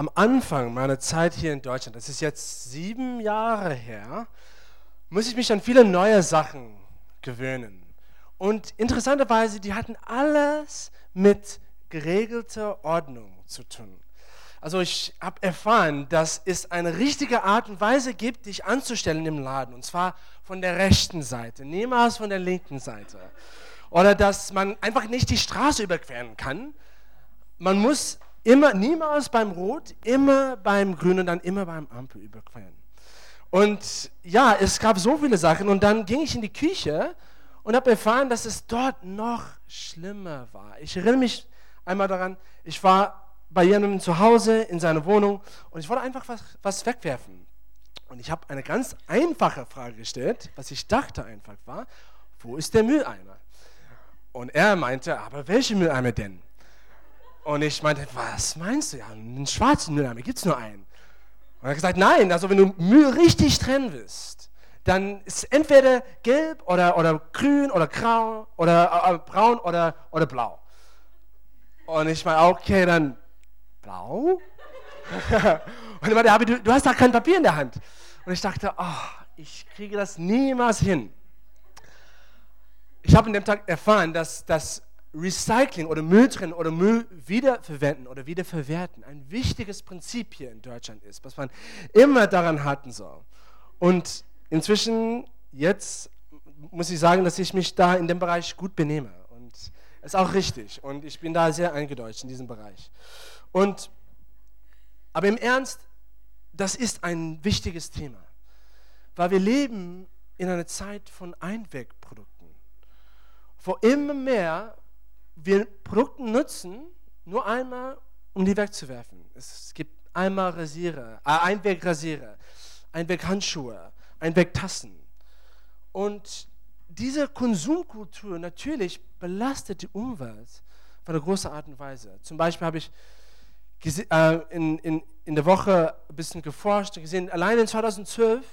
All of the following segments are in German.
am Anfang meiner Zeit hier in Deutschland, das ist jetzt sieben Jahre her, muss ich mich an viele neue Sachen gewöhnen. Und interessanterweise, die hatten alles mit geregelter Ordnung zu tun. Also ich habe erfahren, dass es eine richtige Art und Weise gibt, dich anzustellen im Laden. Und zwar von der rechten Seite, niemals von der linken Seite. Oder dass man einfach nicht die Straße überqueren kann. Man muss immer, niemals beim Rot, immer beim Grün und dann immer beim Ampel überqueren. Und ja, es gab so viele Sachen. Und dann ging ich in die Küche und habe erfahren, dass es dort noch schlimmer war. Ich erinnere mich einmal daran, ich war bei jemandem zu Hause in seiner Wohnung und ich wollte einfach was, was wegwerfen. Und ich habe eine ganz einfache Frage gestellt, was ich dachte einfach war, wo ist der Mülleimer? Und er meinte, aber welche Mülleimer denn? Und ich meinte, was meinst du? Ja, einen schwarzen Mülleimer, gibt es nur einen. Und er hat gesagt, nein, also wenn du Müll richtig trennen willst, dann ist entweder gelb oder, oder grün oder grau oder äh, braun oder, oder blau. Und ich meine, okay, dann blau? und ich meinte, aber du, du hast da kein Papier in der Hand. Und ich dachte, oh, ich kriege das niemals hin. Ich habe an dem Tag erfahren, dass das Recycling oder Müll trennen oder Müll wiederverwenden oder wiederverwerten ein wichtiges Prinzip hier in Deutschland ist, was man immer daran halten soll. Und inzwischen, jetzt muss ich sagen, dass ich mich da in dem Bereich gut benehme. Und ist auch richtig. Und ich bin da sehr eingedeutscht in diesem Bereich. Und, aber im Ernst, das ist ein wichtiges Thema, weil wir leben in einer Zeit von Einwegprodukten, wo immer mehr wir Produkte nutzen, nur einmal, um die wegzuwerfen. Es gibt einmal Rasierer, äh, Einwegrasierer, Einweghandschuhe, Einwegtassen. Und diese Konsumkultur natürlich belastet die Umwelt auf eine große Art und Weise. Zum Beispiel habe ich äh, in, in, in der Woche ein bisschen geforscht und gesehen, allein in 2012,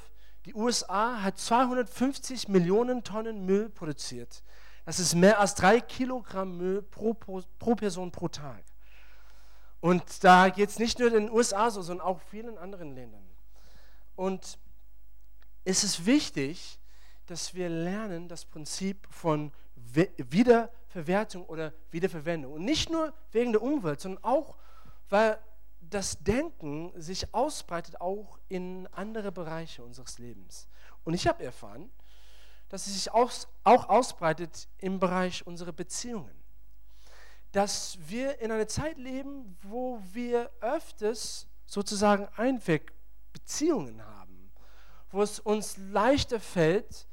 die USA hat 250 Millionen Tonnen Müll produziert. Das ist mehr als drei Kilogramm Müll pro, pro, Person pro Tag. Und da geht es nicht nur in den USA so, sondern auch vielen anderen Ländern. Und es ist wichtig, dass wir lernen das Prinzip von Wiederverwertung oder Wiederverwendung. Und nicht nur wegen der Umwelt, sondern auch, weil das Denken sich ausbreitet auch in andere Bereiche unseres Lebens. Und ich habe erfahren, dass es sich auch, auch ausbreitet im Bereich unserer Beziehungen. Dass wir in einer Zeit leben, wo wir öfters sozusagen Einwegbeziehungen haben, wo es uns leichter fällt,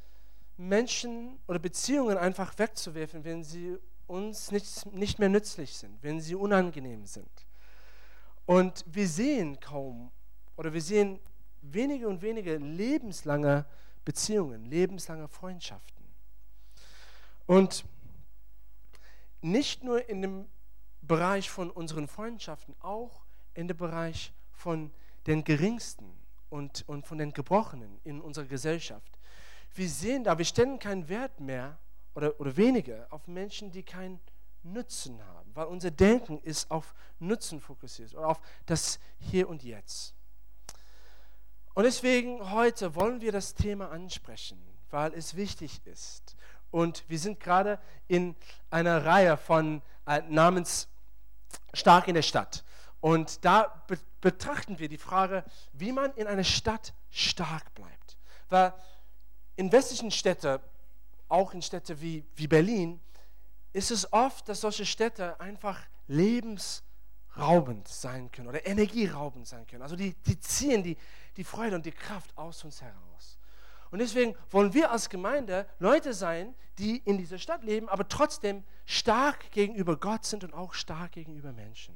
Menschen oder Beziehungen einfach wegzuwerfen, wenn sie uns nicht, nicht mehr nützlich sind, wenn sie unangenehm sind. Und wir sehen kaum oder wir sehen wenige und wenige lebenslange Beziehungen, lebenslange Freundschaften. Und nicht nur in dem Bereich von unseren Freundschaften, auch in dem Bereich von den Geringsten und, und von den Gebrochenen in unserer Gesellschaft. Wir sehen da, wir stellen keinen Wert mehr oder, oder weniger auf Menschen, die keinen Nutzen haben, weil unser Denken ist auf Nutzen fokussiert oder auf das Hier und Jetzt. Und deswegen heute wollen wir das Thema ansprechen, weil es wichtig ist. Und wir sind gerade in einer Reihe von äh, namens Stark in der Stadt. Und da be betrachten wir die Frage, wie man in einer Stadt stark bleibt. Weil in westlichen Städten, auch in Städten wie, wie Berlin, ist es oft, dass solche Städte einfach lebensraubend sein können oder energieraubend sein können. Also die, die ziehen die, die Freude und die Kraft aus uns heraus. Und deswegen wollen wir als Gemeinde Leute sein, die in dieser Stadt leben, aber trotzdem stark gegenüber Gott sind und auch stark gegenüber Menschen.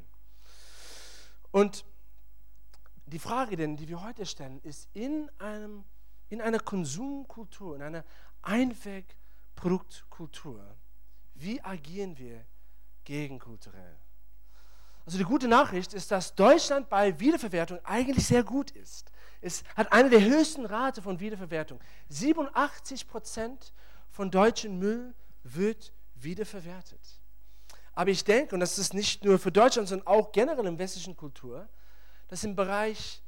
Und die Frage denn, die wir heute stellen, ist in, einem, in einer Konsumkultur, in einer Einwegproduktkultur, wie agieren wir gegenkulturell? Also die gute Nachricht ist, dass Deutschland bei Wiederverwertung eigentlich sehr gut ist. Es hat eine der höchsten Rate von Wiederverwertung. 87 Prozent von deutschem Müll wird wiederverwertet. Aber ich denke, und das ist nicht nur für Deutschland, sondern auch generell in westlichen Kultur, dass im Bereich,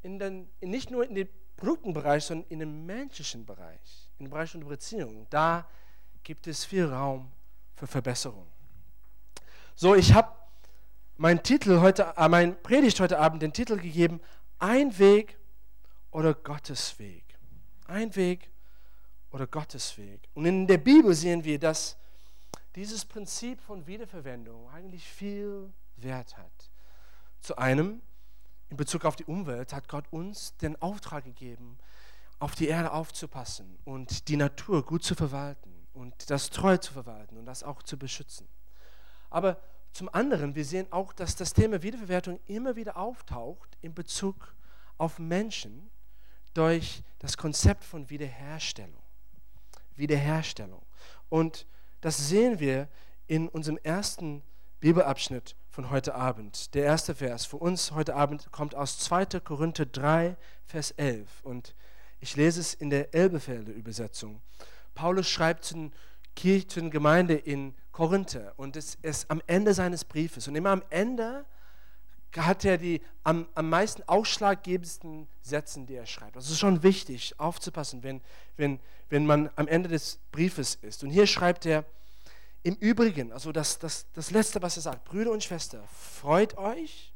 in den, nicht nur in dem Produktenbereich, sondern in dem menschlichen Bereich, im Bereich unserer Beziehungen, da gibt es viel Raum für Verbesserung. So, ich habe mein Titel heute, äh, mein Predigt heute Abend den Titel gegeben: Ein Weg oder Gottes Weg. Ein Weg oder Gottes Weg. Und in der Bibel sehen wir, dass dieses Prinzip von Wiederverwendung eigentlich viel Wert hat. Zu einem, in Bezug auf die Umwelt, hat Gott uns den Auftrag gegeben, auf die Erde aufzupassen und die Natur gut zu verwalten und das treu zu verwalten und das auch zu beschützen. Aber zum anderen, wir sehen auch, dass das Thema Wiederverwertung immer wieder auftaucht in Bezug auf Menschen durch das Konzept von Wiederherstellung. Wiederherstellung. Und das sehen wir in unserem ersten Bibelabschnitt von heute Abend. Der erste Vers für uns heute Abend kommt aus 2. Korinther 3, Vers 11. Und ich lese es in der Elbefelder Übersetzung. Paulus schreibt zu den Kirchengemeinde in Korinther und es ist am Ende seines Briefes. Und immer am Ende hat er die am, am meisten ausschlaggebendsten Sätze, die er schreibt. Das ist schon wichtig, aufzupassen, wenn, wenn, wenn man am Ende des Briefes ist. Und hier schreibt er, im Übrigen, also das, das, das Letzte, was er sagt, Brüder und Schwestern, freut euch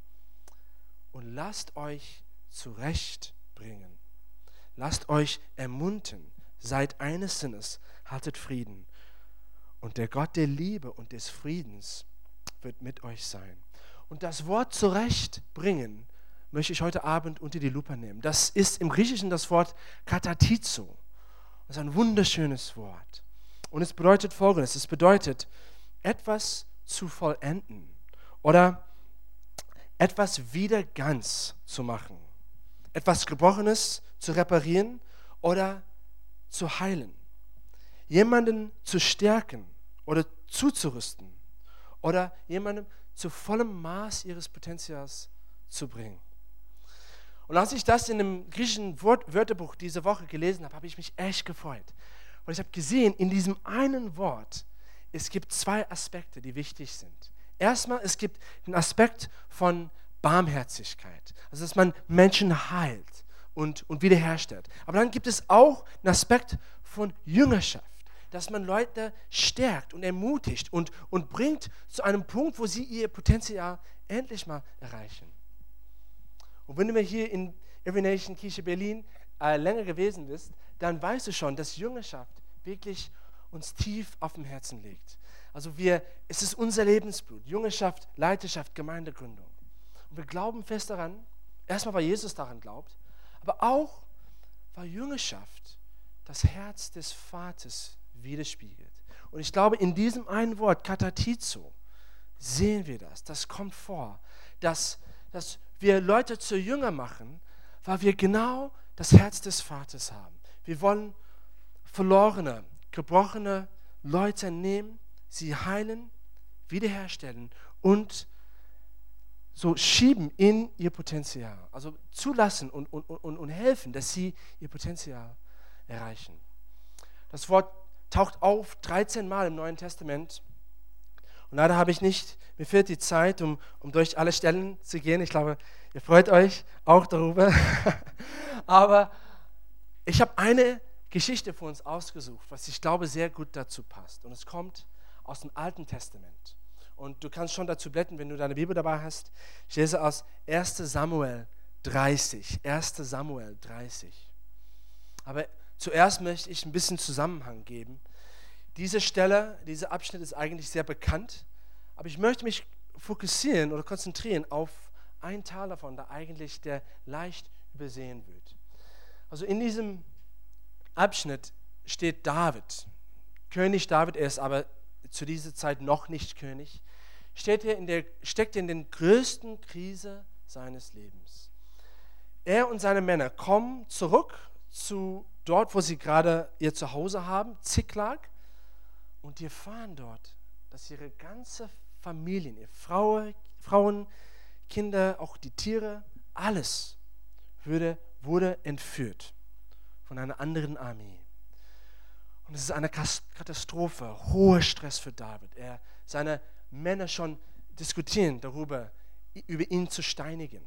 und lasst euch zurechtbringen. Lasst euch ermuntern, seid eines Sinnes, haltet Frieden. Und der Gott der Liebe und des Friedens wird mit euch sein. Und das Wort zurechtbringen möchte ich heute Abend unter die Lupe nehmen. Das ist im Griechischen das Wort katatizo. Das ist ein wunderschönes Wort. Und es bedeutet folgendes: Es bedeutet, etwas zu vollenden oder etwas wieder ganz zu machen, etwas Gebrochenes zu reparieren oder zu heilen, jemanden zu stärken oder zuzurüsten oder jemandem zu vollem Maß ihres Potenzials zu bringen. Und als ich das in dem griechischen Wörterbuch diese Woche gelesen habe, habe ich mich echt gefreut. Weil ich habe gesehen, in diesem einen Wort, es gibt zwei Aspekte, die wichtig sind. Erstmal, es gibt den Aspekt von Barmherzigkeit, also dass man Menschen heilt und, und wiederherstellt. Aber dann gibt es auch den Aspekt von Jüngerschaft dass man Leute stärkt und ermutigt und, und bringt zu einem Punkt, wo sie ihr Potenzial endlich mal erreichen. Und wenn du mir hier in Every Nation Kirche Berlin äh, länger gewesen bist, dann weißt du schon, dass Jüngerschaft wirklich uns tief auf dem Herzen liegt. Also wir, es ist unser Lebensblut, Jüngerschaft, Leiterschaft, Gemeindegründung. Und wir glauben fest daran, erstmal, weil Jesus daran glaubt, aber auch, weil Jüngerschaft das Herz des Vaters widerspiegelt. Und ich glaube, in diesem einen Wort, katatizo, sehen wir das. Das kommt vor, dass, dass wir Leute zu Jünger machen, weil wir genau das Herz des Vaters haben. Wir wollen verlorene, gebrochene Leute nehmen, sie heilen, wiederherstellen und so schieben in ihr Potenzial. Also zulassen und, und, und, und helfen, dass sie ihr Potenzial erreichen. Das Wort taucht auf 13 Mal im Neuen Testament. Und leider habe ich nicht, mir fehlt die Zeit, um, um durch alle Stellen zu gehen. Ich glaube, ihr freut euch auch darüber. Aber ich habe eine Geschichte für uns ausgesucht, was ich glaube sehr gut dazu passt. Und es kommt aus dem Alten Testament. Und du kannst schon dazu blättern, wenn du deine Bibel dabei hast. Ich lese aus 1 Samuel 30. 1 Samuel 30. Aber Zuerst möchte ich ein bisschen Zusammenhang geben. Diese Stelle, dieser Abschnitt ist eigentlich sehr bekannt, aber ich möchte mich fokussieren oder konzentrieren auf einen Teil davon, der eigentlich der leicht übersehen wird. Also in diesem Abschnitt steht David, König David, er ist aber zu dieser Zeit noch nicht König, steht er in der, steckt in der größten Krise seines Lebens. Er und seine Männer kommen zurück zu dort, wo sie gerade ihr Zuhause haben, Ziklag, und die erfahren dort, dass ihre ganze Familie, ihre Frau, Frauen, Kinder, auch die Tiere, alles würde, wurde entführt von einer anderen Armee. Und es ist eine Katastrophe, hoher Stress für David. Er, seine Männer schon diskutieren darüber, über ihn zu steinigen.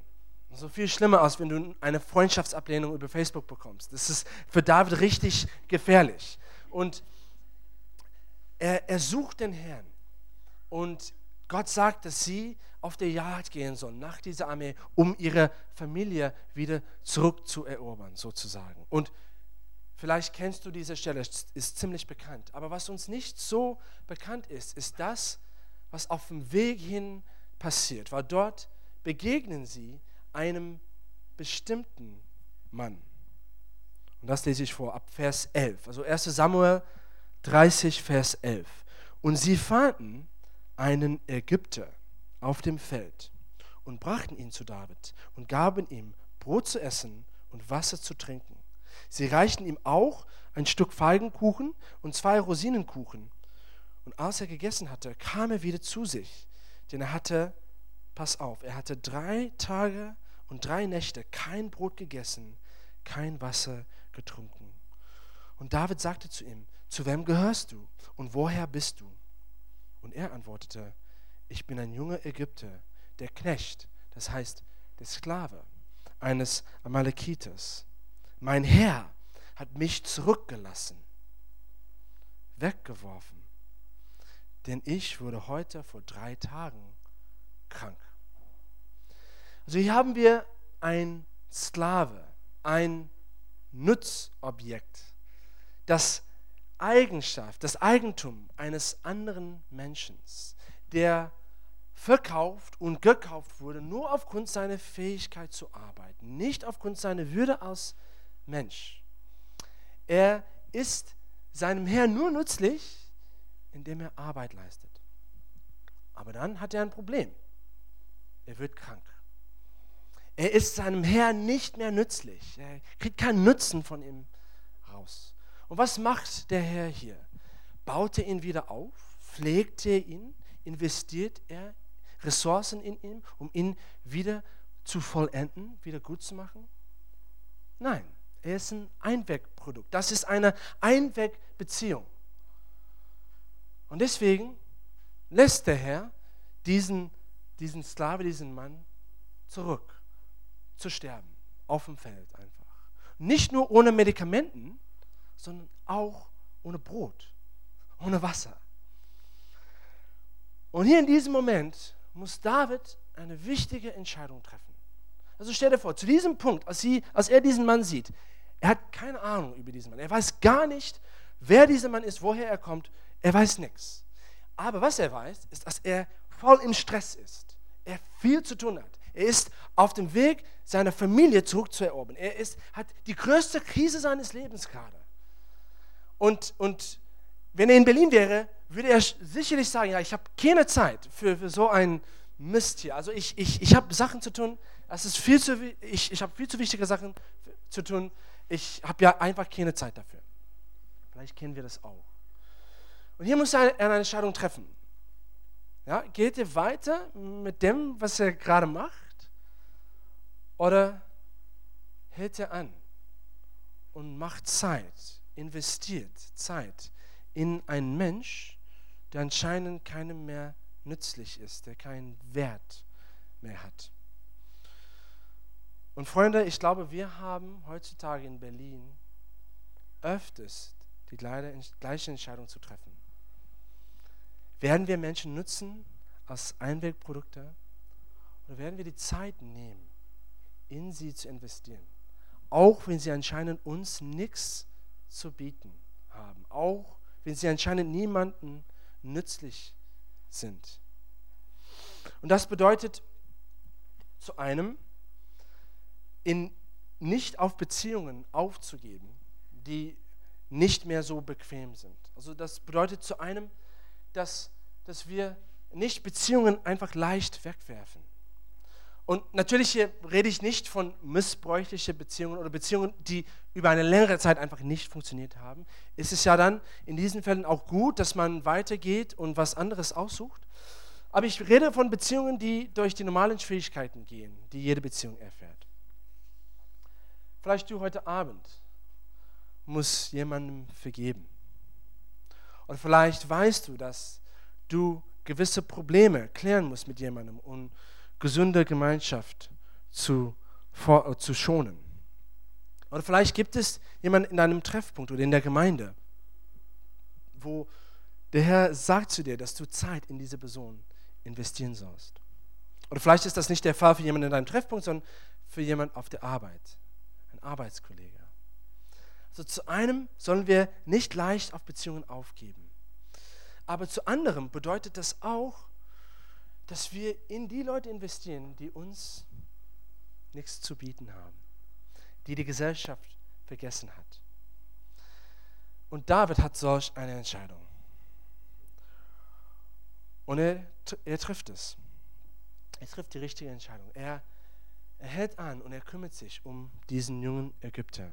So viel schlimmer als wenn du eine Freundschaftsablehnung über Facebook bekommst. Das ist für David richtig gefährlich. Und er, er sucht den Herrn. Und Gott sagt, dass sie auf der Jagd gehen sollen nach dieser Armee, um ihre Familie wieder zurückzuerobern, sozusagen. Und vielleicht kennst du diese Stelle, ist ziemlich bekannt. Aber was uns nicht so bekannt ist, ist das, was auf dem Weg hin passiert. Weil dort begegnen sie einem bestimmten Mann. Und das lese ich vor, ab Vers 11. Also 1 Samuel 30, Vers 11. Und sie fanden einen Ägypter auf dem Feld und brachten ihn zu David und gaben ihm Brot zu essen und Wasser zu trinken. Sie reichten ihm auch ein Stück Feigenkuchen und zwei Rosinenkuchen. Und als er gegessen hatte, kam er wieder zu sich, denn er hatte, pass auf, er hatte drei Tage und drei Nächte kein Brot gegessen, kein Wasser getrunken. Und David sagte zu ihm, zu wem gehörst du und woher bist du? Und er antwortete, ich bin ein junger Ägypter, der Knecht, das heißt der Sklave eines Amalekiters. Mein Herr hat mich zurückgelassen, weggeworfen, denn ich wurde heute vor drei Tagen krank. Also hier haben wir ein Sklave, ein Nutzobjekt, das Eigenschaft, das Eigentum eines anderen Menschen, der verkauft und gekauft wurde, nur aufgrund seiner Fähigkeit zu arbeiten, nicht aufgrund seiner Würde als Mensch. Er ist seinem Herrn nur nützlich, indem er Arbeit leistet. Aber dann hat er ein Problem. Er wird krank. Er ist seinem Herrn nicht mehr nützlich. Er kriegt keinen Nutzen von ihm raus. Und was macht der Herr hier? Baut er ihn wieder auf? Pflegt er ihn? Investiert er Ressourcen in ihn, um ihn wieder zu vollenden, wieder gut zu machen? Nein, er ist ein Einwegprodukt. Das ist eine Einwegbeziehung. Und deswegen lässt der Herr diesen, diesen Sklave, diesen Mann zurück zu sterben, auf dem Feld einfach. Nicht nur ohne Medikamenten, sondern auch ohne Brot, ohne Wasser. Und hier in diesem Moment muss David eine wichtige Entscheidung treffen. Also stell dir vor, zu diesem Punkt, als, sie, als er diesen Mann sieht, er hat keine Ahnung über diesen Mann. Er weiß gar nicht, wer dieser Mann ist, woher er kommt. Er weiß nichts. Aber was er weiß, ist, dass er voll im Stress ist. Er viel zu tun hat. Er ist auf dem Weg, seine Familie zurückzuerobern. Er ist, hat die größte Krise seines Lebens gerade. Und, und wenn er in Berlin wäre, würde er sicherlich sagen, ja, ich habe keine Zeit für, für so ein Mist hier. Also ich, ich, ich habe Sachen zu tun, es ist viel zu, ich, ich habe viel zu wichtige Sachen zu tun. Ich habe ja einfach keine Zeit dafür. Vielleicht kennen wir das auch. Und hier muss er eine Entscheidung treffen. Ja, geht er weiter mit dem, was er gerade macht? Oder hält er an und macht Zeit, investiert Zeit in einen Mensch, der anscheinend keinem mehr nützlich ist, der keinen Wert mehr hat. Und Freunde, ich glaube, wir haben heutzutage in Berlin öfters die gleiche Entscheidung zu treffen. Werden wir Menschen nutzen als Einwegprodukte oder werden wir die Zeit nehmen, in sie zu investieren. Auch wenn sie anscheinend uns nichts zu bieten haben. Auch wenn sie anscheinend niemanden nützlich sind. Und das bedeutet zu einem, in, nicht auf Beziehungen aufzugeben, die nicht mehr so bequem sind. Also das bedeutet zu einem, dass, dass wir nicht Beziehungen einfach leicht wegwerfen. Und natürlich hier rede ich nicht von missbräuchlichen Beziehungen oder Beziehungen, die über eine längere Zeit einfach nicht funktioniert haben. Es ist ja dann in diesen Fällen auch gut, dass man weitergeht und was anderes aussucht. Aber ich rede von Beziehungen, die durch die normalen Schwierigkeiten gehen, die jede Beziehung erfährt. Vielleicht du heute Abend musst jemandem vergeben. Und vielleicht weißt du, dass du gewisse Probleme klären musst mit jemandem und gesunde Gemeinschaft zu, vor, äh, zu schonen. Oder vielleicht gibt es jemanden in deinem Treffpunkt oder in der Gemeinde, wo der Herr sagt zu dir, dass du Zeit in diese Person investieren sollst. Oder vielleicht ist das nicht der Fall für jemanden in deinem Treffpunkt, sondern für jemanden auf der Arbeit, ein Arbeitskollege. Also zu einem sollen wir nicht leicht auf Beziehungen aufgeben. Aber zu anderem bedeutet das auch, dass wir in die Leute investieren, die uns nichts zu bieten haben, die die Gesellschaft vergessen hat. Und David hat solch eine Entscheidung. Und er, er trifft es. Er trifft die richtige Entscheidung. Er, er hält an und er kümmert sich um diesen jungen Ägypter.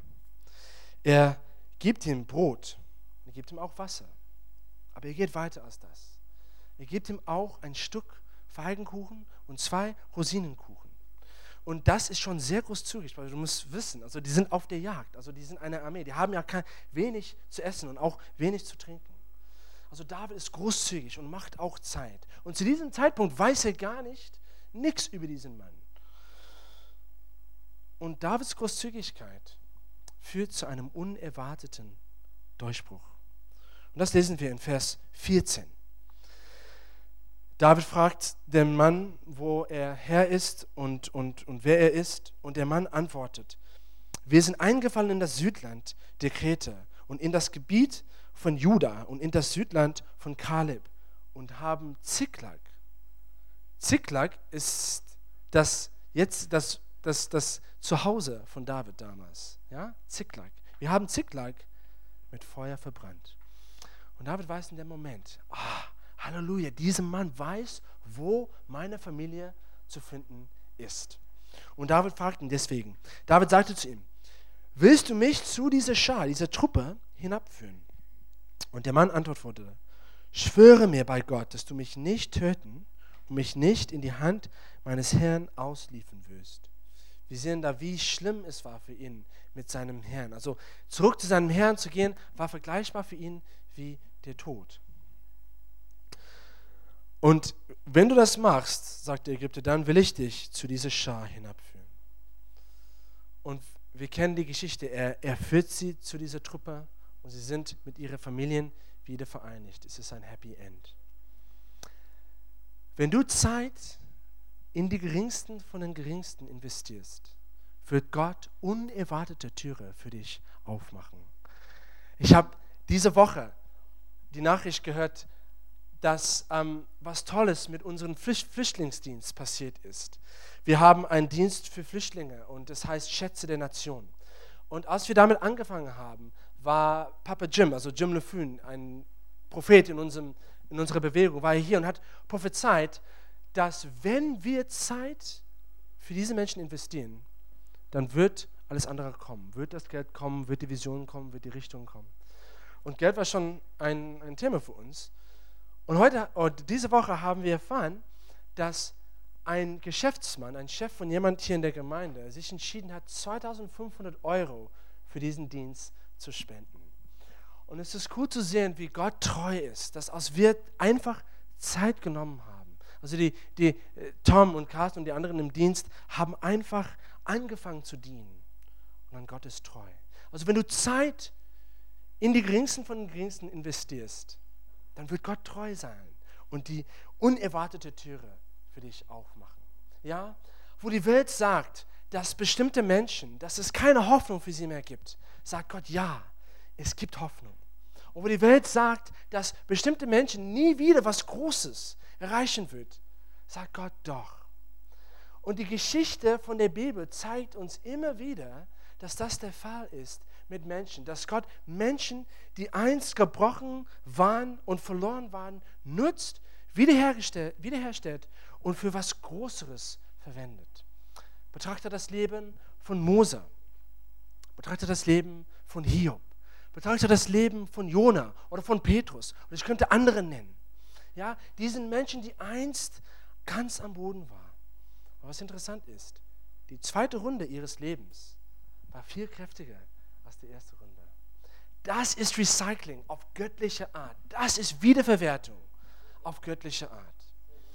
Er gibt ihm Brot, er gibt ihm auch Wasser. Aber er geht weiter als das. Er gibt ihm auch ein Stück Feigenkuchen und zwei Rosinenkuchen. Und das ist schon sehr großzügig, weil du musst wissen, also die sind auf der Jagd, also die sind eine Armee, die haben ja kein, wenig zu essen und auch wenig zu trinken. Also David ist großzügig und macht auch Zeit. Und zu diesem Zeitpunkt weiß er gar nicht nichts über diesen Mann. Und Davids Großzügigkeit führt zu einem unerwarteten Durchbruch. Und das lesen wir in Vers 14. David fragt den Mann, wo er her ist und, und, und wer er ist. Und der Mann antwortet, wir sind eingefallen in das Südland der Kreta und in das Gebiet von Juda und in das Südland von Kaleb und haben Ziklag. Ziklag ist das jetzt das, das, das Zuhause von David damals. Ja? Ziklag. Wir haben Ziklag mit Feuer verbrannt. Und David weiß in dem Moment, ah, Halleluja, dieser Mann weiß, wo meine Familie zu finden ist. Und David fragt ihn deswegen. David sagte zu ihm, willst du mich zu dieser Schar, dieser Truppe hinabführen? Und der Mann antwortete, schwöre mir bei Gott, dass du mich nicht töten und mich nicht in die Hand meines Herrn ausliefern wirst. Wir sehen da, wie schlimm es war für ihn mit seinem Herrn. Also zurück zu seinem Herrn zu gehen, war vergleichbar für ihn wie der Tod. Und wenn du das machst, sagt der Ägypter, dann will ich dich zu dieser Schar hinabführen. Und wir kennen die Geschichte. Er, er führt sie zu dieser Truppe und sie sind mit ihren Familien wieder vereinigt. Es ist ein Happy End. Wenn du Zeit in die geringsten von den geringsten investierst, wird Gott unerwartete Türe für dich aufmachen. Ich habe diese Woche die Nachricht gehört, dass ähm, was Tolles mit unserem Flüchtlingsdienst passiert ist. Wir haben einen Dienst für Flüchtlinge und das heißt Schätze der Nation. Und als wir damit angefangen haben, war Papa Jim, also Jim LeFun, ein Prophet in, unserem, in unserer Bewegung, war hier und hat prophezeit, dass wenn wir Zeit für diese Menschen investieren, dann wird alles andere kommen. Wird das Geld kommen, wird die Vision kommen, wird die Richtung kommen. Und Geld war schon ein, ein Thema für uns. Und heute, oder diese Woche haben wir erfahren, dass ein Geschäftsmann, ein Chef von jemand hier in der Gemeinde, sich entschieden hat, 2500 Euro für diesen Dienst zu spenden. Und es ist gut zu sehen, wie Gott treu ist, dass aus wir einfach Zeit genommen haben. Also die, die äh, Tom und Carsten und die anderen im Dienst haben einfach angefangen zu dienen. Und dann Gott ist treu. Also wenn du Zeit in die geringsten von den geringsten investierst, dann wird Gott treu sein und die unerwartete Türe für dich aufmachen. Ja, wo die Welt sagt, dass bestimmte Menschen, dass es keine Hoffnung für sie mehr gibt, sagt Gott, ja, es gibt Hoffnung. Und wo die Welt sagt, dass bestimmte Menschen nie wieder was Großes erreichen wird, sagt Gott doch. Und die Geschichte von der Bibel zeigt uns immer wieder, dass das der Fall ist mit Menschen, dass Gott Menschen, die einst gebrochen waren und verloren waren, nutzt, wiederherstellt, wiederherstellt und für was Größeres verwendet. Betrachte das Leben von Mose. Betrachte das Leben von Hiob. Betrachte das Leben von Jona oder von Petrus. Und ich könnte andere nennen. Ja, diesen Menschen, die einst ganz am Boden waren. Aber was interessant ist, die zweite Runde ihres Lebens war viel kräftiger als die erste Runde. Das ist Recycling auf göttliche Art. Das ist Wiederverwertung auf göttliche Art.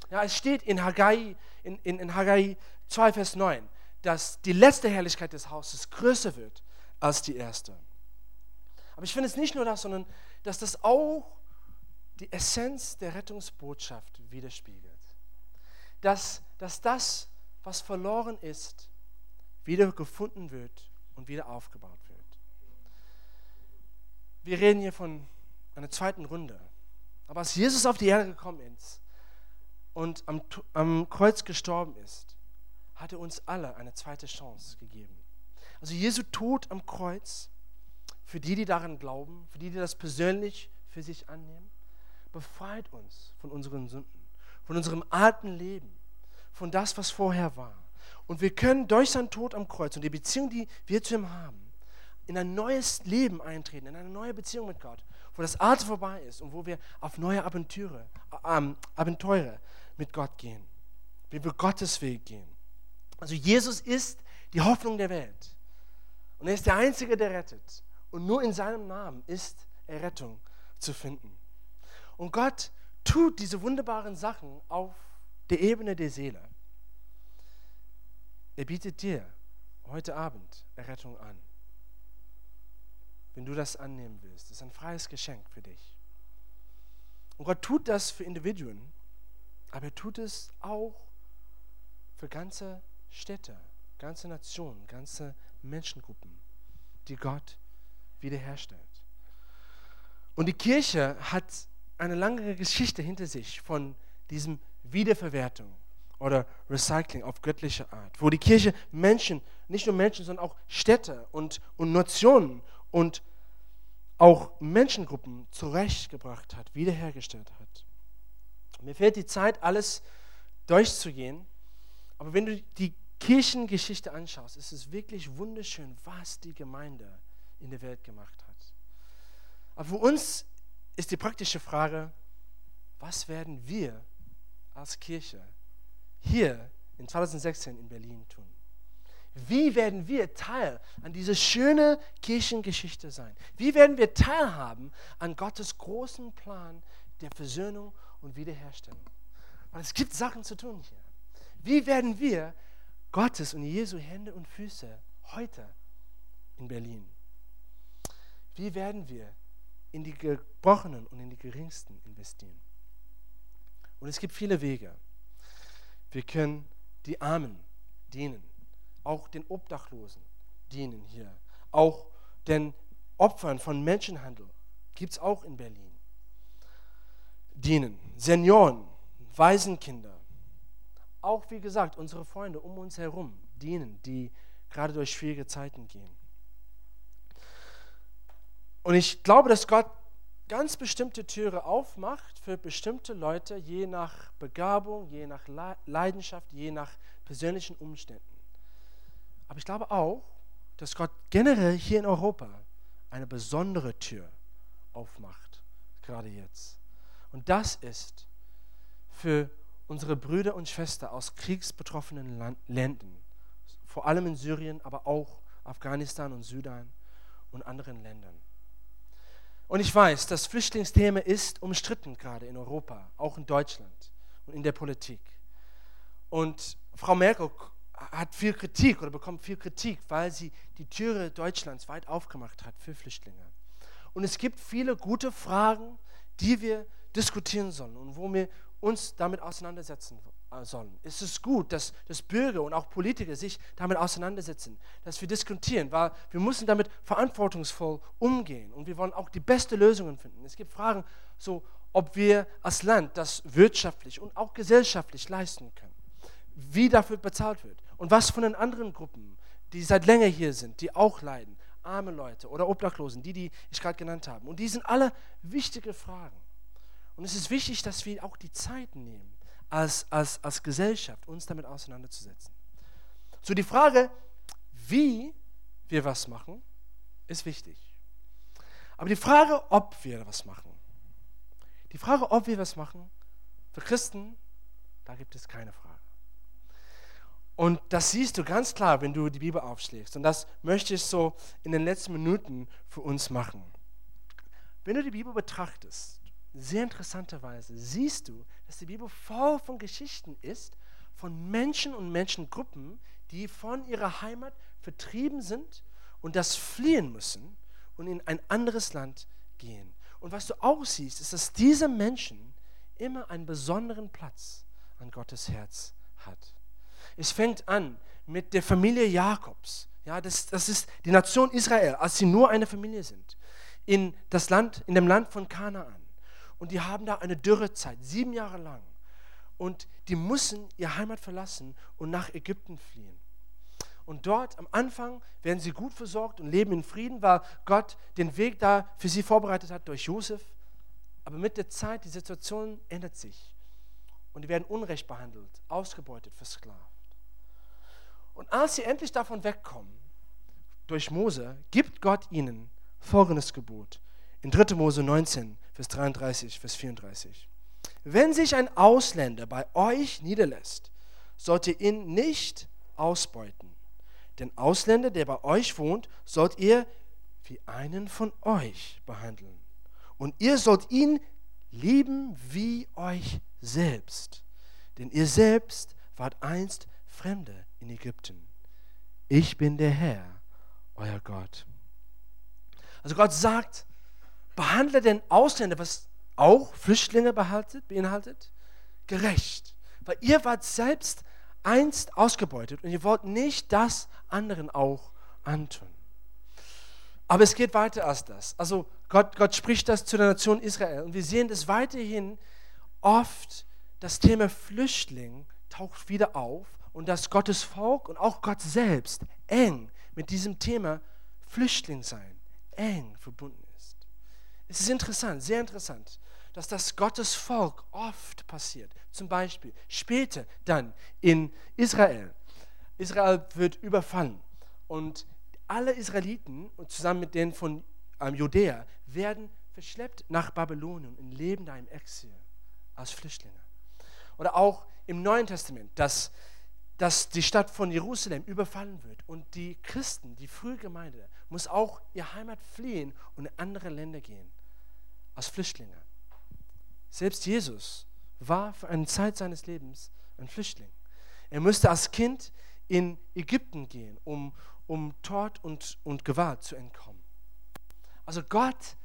Ja, es steht in Haggai, in, in, in Haggai 2, Vers 9, dass die letzte Herrlichkeit des Hauses größer wird als die erste. Aber ich finde es nicht nur das, sondern dass das auch die Essenz der Rettungsbotschaft widerspiegelt. Dass, dass das, was verloren ist, wieder gefunden wird und wieder aufgebaut wird. Wir reden hier von einer zweiten Runde. Aber als Jesus auf die Erde gekommen ist und am, am Kreuz gestorben ist, hat er uns alle eine zweite Chance gegeben. Also Jesu Tod am Kreuz, für die, die daran glauben, für die, die das persönlich für sich annehmen, befreit uns von unseren Sünden, von unserem alten Leben, von das, was vorher war. Und wir können durch seinen Tod am Kreuz und die Beziehung, die wir zu ihm haben, in ein neues Leben eintreten, in eine neue Beziehung mit Gott, wo das Alte vorbei ist und wo wir auf neue Abenteuer, äh, Abenteuer mit Gott gehen, wir Gottes Weg gehen. Also Jesus ist die Hoffnung der Welt und er ist der Einzige, der rettet. Und nur in seinem Namen ist Errettung zu finden. Und Gott tut diese wunderbaren Sachen auf der Ebene der Seele. Er bietet dir heute Abend Errettung an. Wenn du das annehmen willst, das ist ein freies Geschenk für dich. Und Gott tut das für Individuen, aber er tut es auch für ganze Städte, ganze Nationen, ganze Menschengruppen, die Gott wiederherstellt. Und die Kirche hat eine lange Geschichte hinter sich von diesem Wiederverwertung oder Recycling auf göttliche Art, wo die Kirche Menschen, nicht nur Menschen, sondern auch Städte und, und Nationen und auch Menschengruppen zurechtgebracht hat, wiederhergestellt hat. Mir fehlt die Zeit, alles durchzugehen, aber wenn du die Kirchengeschichte anschaust, ist es wirklich wunderschön, was die Gemeinde in der Welt gemacht hat. Aber für uns ist die praktische Frage, was werden wir als Kirche hier in 2016 in Berlin tun? Wie werden wir Teil an dieser schönen Kirchengeschichte sein? Wie werden wir teilhaben an Gottes großen Plan der Versöhnung und Wiederherstellung? Weil es gibt Sachen zu tun hier. Wie werden wir Gottes und Jesu Hände und Füße heute in Berlin? Wie werden wir in die Gebrochenen und in die Geringsten investieren. Und es gibt viele Wege. Wir können die Armen dienen, auch den Obdachlosen dienen hier, auch den Opfern von Menschenhandel gibt es auch in Berlin. Dienen, Senioren, Waisenkinder, auch wie gesagt unsere Freunde um uns herum dienen, die gerade durch schwierige Zeiten gehen. Und ich glaube, dass Gott ganz bestimmte Türe aufmacht für bestimmte Leute, je nach Begabung, je nach Leidenschaft, je nach persönlichen Umständen. Aber ich glaube auch, dass Gott generell hier in Europa eine besondere Tür aufmacht, gerade jetzt. Und das ist für unsere Brüder und Schwestern aus kriegsbetroffenen Ländern, vor allem in Syrien, aber auch Afghanistan und Sudan und anderen Ländern. Und ich weiß, das Flüchtlingsthema ist umstritten gerade in Europa, auch in Deutschland und in der Politik. Und Frau Merkel hat viel Kritik oder bekommt viel Kritik, weil sie die Türe Deutschlands weit aufgemacht hat für Flüchtlinge. Und es gibt viele gute Fragen, die wir diskutieren sollen und wo wir uns damit auseinandersetzen wollen sollen. Es ist gut, dass, dass Bürger und auch Politiker sich damit auseinandersetzen, dass wir diskutieren, weil wir müssen damit verantwortungsvoll umgehen und wir wollen auch die beste Lösungen finden. Es gibt Fragen, so ob wir als Land das wirtschaftlich und auch gesellschaftlich leisten können, wie dafür bezahlt wird und was von den anderen Gruppen, die seit länger hier sind, die auch leiden, arme Leute oder Obdachlosen, die, die ich gerade genannt habe. Und die sind alle wichtige Fragen. Und es ist wichtig, dass wir auch die Zeit nehmen, als, als, als Gesellschaft uns damit auseinanderzusetzen. So die Frage, wie wir was machen, ist wichtig. Aber die Frage, ob wir was machen, die Frage, ob wir was machen, für Christen, da gibt es keine Frage. Und das siehst du ganz klar, wenn du die Bibel aufschlägst. Und das möchte ich so in den letzten Minuten für uns machen. Wenn du die Bibel betrachtest, sehr interessanterweise siehst du, dass die Bibel voll von Geschichten ist, von Menschen und Menschengruppen, die von ihrer Heimat vertrieben sind und das fliehen müssen und in ein anderes Land gehen. Und was du auch siehst, ist, dass diese Menschen immer einen besonderen Platz an Gottes Herz hat. Es fängt an mit der Familie Jakobs. Ja, das, das ist die Nation Israel, als sie nur eine Familie sind, in, das Land, in dem Land von Kanaan. Und die haben da eine Dürrezeit, sieben Jahre lang. Und die müssen ihre Heimat verlassen und nach Ägypten fliehen. Und dort am Anfang werden sie gut versorgt und leben in Frieden, weil Gott den Weg da für sie vorbereitet hat durch Josef. Aber mit der Zeit, die Situation ändert sich. Und die werden unrecht behandelt, ausgebeutet, versklavt. Und als sie endlich davon wegkommen, durch Mose, gibt Gott ihnen folgendes Gebot. In 3. Mose 19, Vers 33, Vers 34. Wenn sich ein Ausländer bei euch niederlässt, sollt ihr ihn nicht ausbeuten. Den Ausländer, der bei euch wohnt, sollt ihr wie einen von euch behandeln. Und ihr sollt ihn lieben wie euch selbst. Denn ihr selbst wart einst Fremde in Ägypten. Ich bin der Herr, euer Gott. Also Gott sagt, behandle den Ausländer, was auch Flüchtlinge behaltet, beinhaltet, gerecht. Weil ihr wart selbst einst ausgebeutet und ihr wollt nicht das anderen auch antun. Aber es geht weiter als das. Also Gott, Gott spricht das zu der Nation Israel und wir sehen das weiterhin oft, das Thema Flüchtling taucht wieder auf und dass Gottes Volk und auch Gott selbst eng mit diesem Thema Flüchtling sein, eng verbunden. Es ist interessant, sehr interessant, dass das Gottes Volk oft passiert. Zum Beispiel später dann in Israel. Israel wird überfallen und alle Israeliten zusammen mit denen von ähm, Judäa werden verschleppt nach Babylonien und leben da im Exil als Flüchtlinge. Oder auch im Neuen Testament, dass, dass die Stadt von Jerusalem überfallen wird und die Christen, die frühe Gemeinde, muss auch ihr Heimat fliehen und in andere Länder gehen als Flüchtlinge. Selbst Jesus war für eine Zeit seines Lebens ein Flüchtling. Er musste als Kind in Ägypten gehen, um, um Tod und, und Gewalt zu entkommen. Also Gott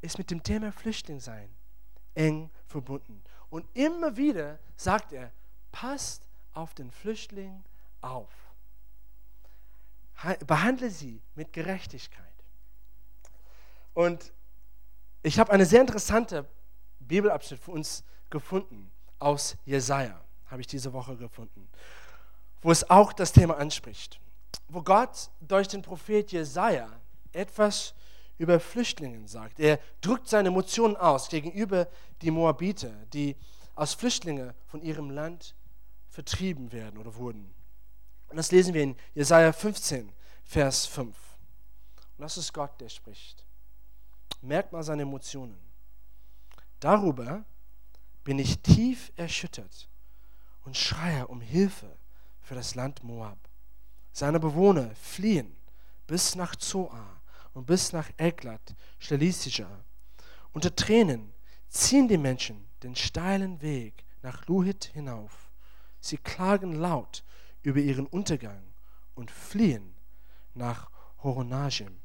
ist mit dem Thema Flüchtling sein eng verbunden. Und immer wieder sagt er, passt auf den Flüchtling auf. Behandle sie mit Gerechtigkeit. Und ich habe eine sehr interessante Bibelabschnitt für uns gefunden aus Jesaja, habe ich diese Woche gefunden, wo es auch das Thema anspricht. Wo Gott durch den Prophet Jesaja etwas über Flüchtlinge sagt. Er drückt seine Emotionen aus gegenüber die Moabiter, die als Flüchtlinge von ihrem Land vertrieben werden oder wurden. Und das lesen wir in Jesaja 15, Vers 5. Und das ist Gott, der spricht. Merkt mal seine Emotionen. Darüber bin ich tief erschüttert und schreie um Hilfe für das Land Moab. Seine Bewohner fliehen bis nach Zoar und bis nach Eglat, Shtelisija. Unter Tränen ziehen die Menschen den steilen Weg nach Luhit hinauf. Sie klagen laut über ihren Untergang und fliehen nach Horonajim.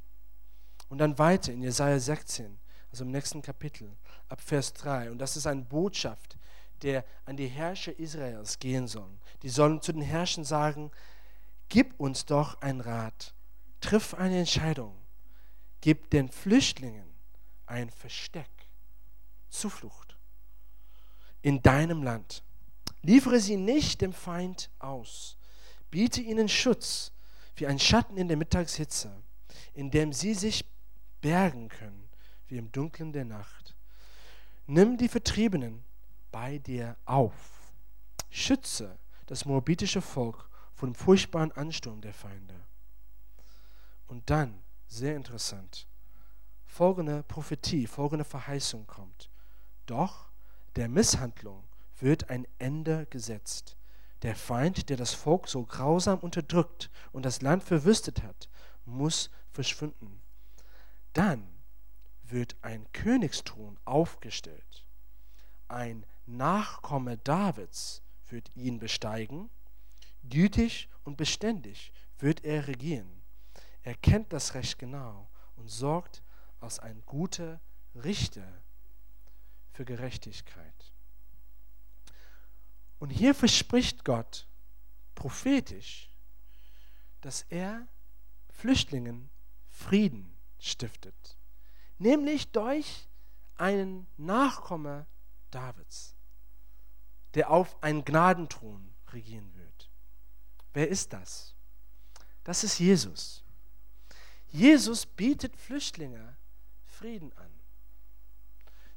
Und dann weiter in Jesaja 16, also im nächsten Kapitel ab Vers 3. Und das ist eine Botschaft, der an die Herrscher Israels gehen soll. Die sollen zu den Herrschern sagen, gib uns doch ein Rat, triff eine Entscheidung, gib den Flüchtlingen ein Versteck, Zuflucht in deinem Land. Liefere sie nicht dem Feind aus. Biete ihnen Schutz wie ein Schatten in der Mittagshitze, in dem sie sich bergen können, wie im Dunkeln der Nacht. Nimm die Vertriebenen bei dir auf. Schütze das moabitische Volk vor dem furchtbaren Ansturm der Feinde. Und dann, sehr interessant, folgende Prophetie, folgende Verheißung kommt. Doch der Misshandlung wird ein Ende gesetzt. Der Feind, der das Volk so grausam unterdrückt und das Land verwüstet hat, muss verschwinden. Dann wird ein Königsthron aufgestellt. Ein Nachkomme Davids wird ihn besteigen. gütig und beständig wird er regieren. Er kennt das Recht genau und sorgt als ein guter Richter für Gerechtigkeit. Und hier verspricht Gott prophetisch, dass er Flüchtlingen Frieden stiftet, nämlich durch einen Nachkomme Davids, der auf einen Gnadenthron regieren wird. Wer ist das? Das ist Jesus. Jesus bietet Flüchtlinge Frieden an.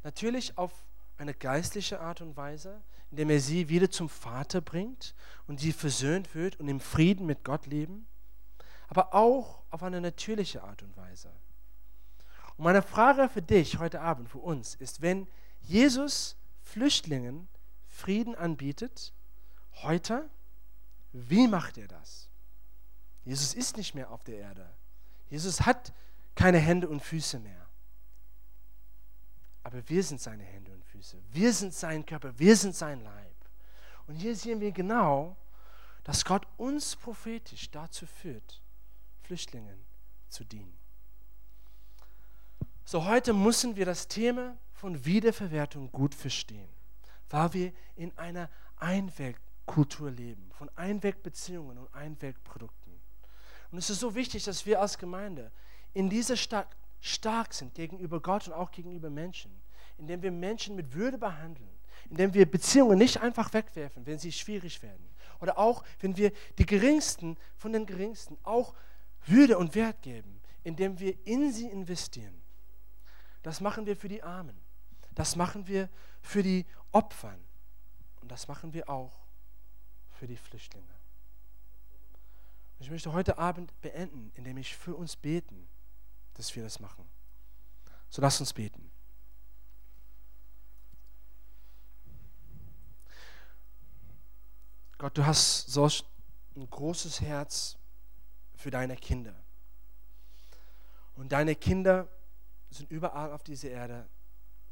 Natürlich auf eine geistliche Art und Weise, indem er sie wieder zum Vater bringt und sie versöhnt wird und im Frieden mit Gott leben, aber auch auf eine natürliche Art und Weise. Und meine Frage für dich heute Abend, für uns, ist, wenn Jesus Flüchtlingen Frieden anbietet, heute, wie macht er das? Jesus ist nicht mehr auf der Erde. Jesus hat keine Hände und Füße mehr. Aber wir sind seine Hände und Füße. Wir sind sein Körper. Wir sind sein Leib. Und hier sehen wir genau, dass Gott uns prophetisch dazu führt, Flüchtlingen zu dienen. So heute müssen wir das Thema von Wiederverwertung gut verstehen, weil wir in einer Einwegkultur leben, von Einwegbeziehungen und Einwegprodukten. Und es ist so wichtig, dass wir als Gemeinde in dieser Stadt stark sind gegenüber Gott und auch gegenüber Menschen, indem wir Menschen mit Würde behandeln, indem wir Beziehungen nicht einfach wegwerfen, wenn sie schwierig werden. Oder auch, wenn wir die Geringsten von den Geringsten auch würde und Wert geben, indem wir in sie investieren. Das machen wir für die Armen. Das machen wir für die Opfern. Und das machen wir auch für die Flüchtlinge. ich möchte heute Abend beenden, indem ich für uns beten dass wir das machen. So lass uns beten. Gott, du hast solch ein großes Herz für deine Kinder. Und deine Kinder sind überall auf dieser Erde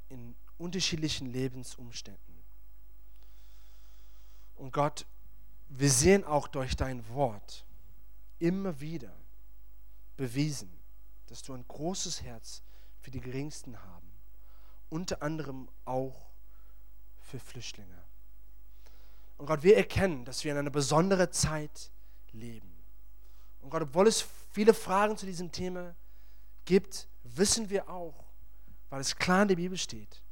in unterschiedlichen Lebensumständen. Und Gott, wir sehen auch durch dein Wort immer wieder bewiesen, dass du ein großes Herz für die Geringsten haben, unter anderem auch für Flüchtlinge. Und Gott, wir erkennen, dass wir in einer besonderen Zeit leben. Und Gott, obwohl es viele Fragen zu diesem Thema gibt, wissen wir auch, weil es klar in der Bibel steht,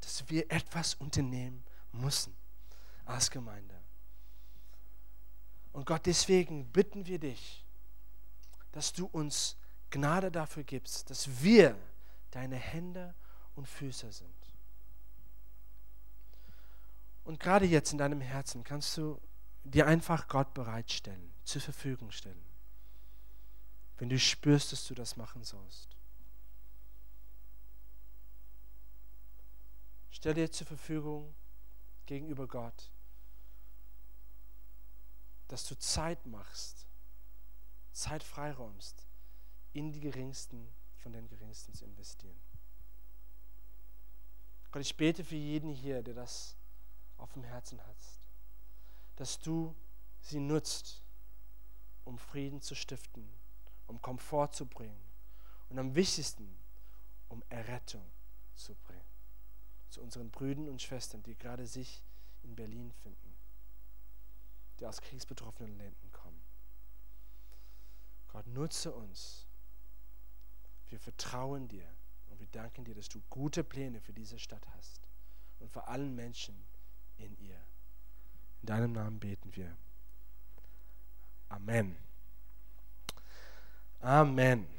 dass wir etwas unternehmen müssen als Gemeinde. Und Gott, deswegen bitten wir dich, dass du uns Gnade dafür gibst, dass wir deine Hände und Füße sind. Und gerade jetzt in deinem Herzen kannst du dir einfach Gott bereitstellen, zur Verfügung stellen, wenn du spürst, dass du das machen sollst. Stell dir zur Verfügung gegenüber Gott, dass du Zeit machst, Zeit freiräumst, in die Geringsten von den Geringsten zu investieren. Gott, ich bete für jeden hier, der das auf dem Herzen hat, dass du sie nutzt, um Frieden zu stiften, um Komfort zu bringen und am wichtigsten, um Errettung zu bringen. Zu unseren Brüdern und Schwestern, die gerade sich in Berlin finden, die aus kriegsbetroffenen Ländern kommen. Gott, nutze uns wir vertrauen dir und wir danken dir, dass du gute Pläne für diese Stadt hast und für allen Menschen in ihr. In deinem Namen beten wir. Amen. Amen.